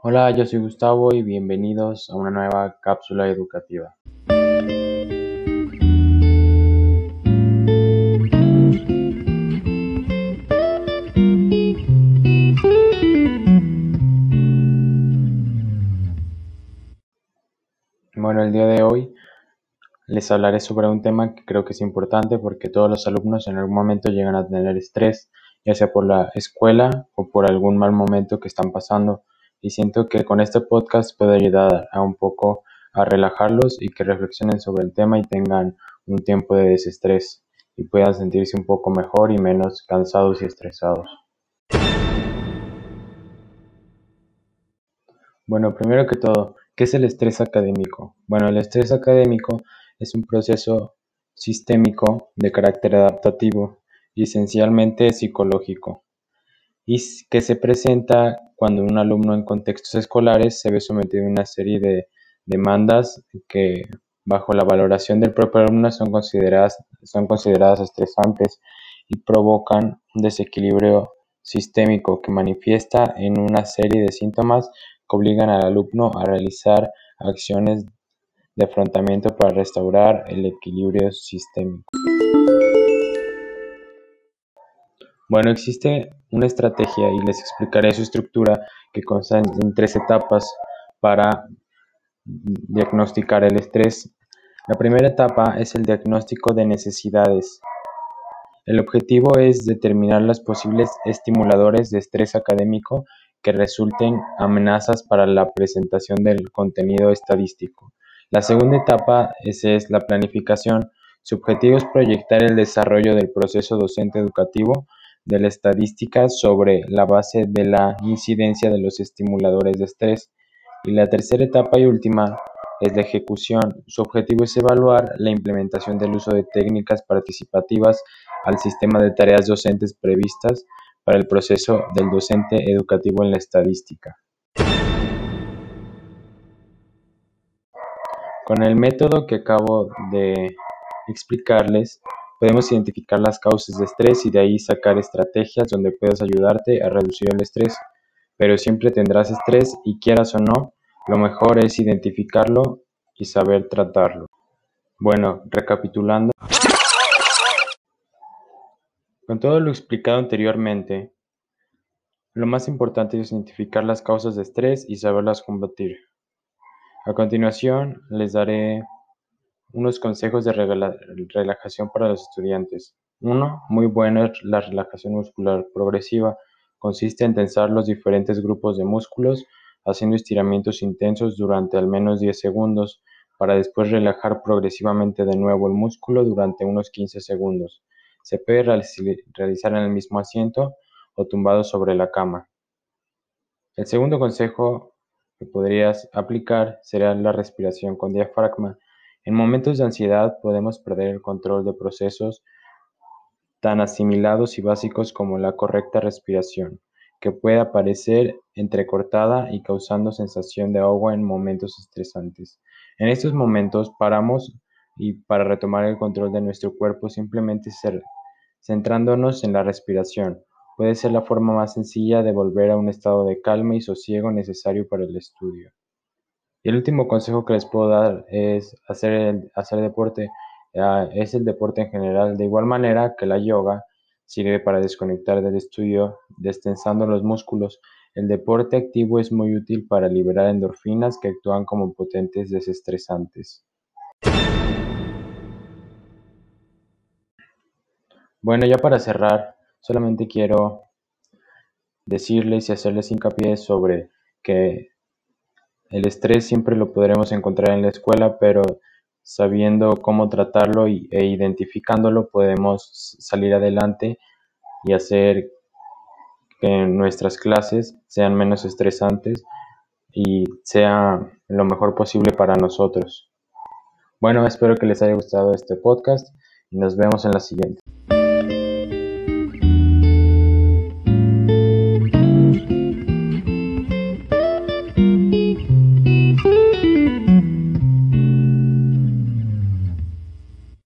Hola, yo soy Gustavo y bienvenidos a una nueva cápsula educativa. Bueno, el día de hoy les hablaré sobre un tema que creo que es importante porque todos los alumnos en algún momento llegan a tener estrés, ya sea por la escuela o por algún mal momento que están pasando. Y siento que con este podcast puedo ayudar a un poco a relajarlos y que reflexionen sobre el tema y tengan un tiempo de desestrés y puedan sentirse un poco mejor y menos cansados y estresados. Bueno, primero que todo, ¿qué es el estrés académico? Bueno, el estrés académico es un proceso sistémico de carácter adaptativo y esencialmente psicológico, y que se presenta cuando un alumno en contextos escolares se ve sometido a una serie de demandas que bajo la valoración del propio alumno son consideradas, son consideradas estresantes y provocan un desequilibrio sistémico que manifiesta en una serie de síntomas que obligan al alumno a realizar acciones de afrontamiento para restaurar el equilibrio sistémico. Bueno, existe una estrategia y les explicaré su estructura que consta en tres etapas para diagnosticar el estrés. La primera etapa es el diagnóstico de necesidades. El objetivo es determinar los posibles estimuladores de estrés académico que resulten amenazas para la presentación del contenido estadístico. La segunda etapa es, la planificación. Su objetivo es proyectar el desarrollo del proceso docente educativo de la estadística sobre la base de la incidencia de los estimuladores de estrés. Y la tercera etapa y última es la ejecución. Su objetivo es evaluar la implementación del uso de técnicas participativas al sistema de tareas docentes previstas para el proceso del docente educativo en la estadística. Con el método que acabo de explicarles, podemos identificar las causas de estrés y de ahí sacar estrategias donde puedas ayudarte a reducir el estrés. Pero siempre tendrás estrés y quieras o no, lo mejor es identificarlo y saber tratarlo. Bueno, recapitulando. Con todo lo explicado anteriormente, lo más importante es identificar las causas de estrés y saberlas combatir. A continuación, les daré unos consejos de relajación para los estudiantes. Uno, muy bueno es la relajación muscular progresiva. Consiste en tensar los diferentes grupos de músculos haciendo estiramientos intensos durante al menos 10 segundos para después relajar progresivamente de nuevo el músculo durante unos 15 segundos. Se puede realizar en el mismo asiento o tumbado sobre la cama. El segundo consejo que podrías aplicar será la respiración con diafragma. En momentos de ansiedad podemos perder el control de procesos tan asimilados y básicos como la correcta respiración, que puede aparecer entrecortada y causando sensación de agua en momentos estresantes. En estos momentos paramos y para retomar el control de nuestro cuerpo simplemente centrándonos en la respiración, puede ser la forma más sencilla de volver a un estado de calma y sosiego necesario para el estudio. El último consejo que les puedo dar es hacer, hacer deporte, ah, es el deporte en general, de igual manera que la yoga sirve para desconectar del estudio, destensando los músculos. El deporte activo es muy útil para liberar endorfinas que actúan como potentes desestresantes. Bueno, ya para cerrar, Solamente quiero decirles y hacerles hincapié sobre que el estrés siempre lo podremos encontrar en la escuela, pero sabiendo cómo tratarlo e identificándolo podemos salir adelante y hacer que nuestras clases sean menos estresantes y sea lo mejor posible para nosotros. Bueno, espero que les haya gustado este podcast y nos vemos en la siguiente.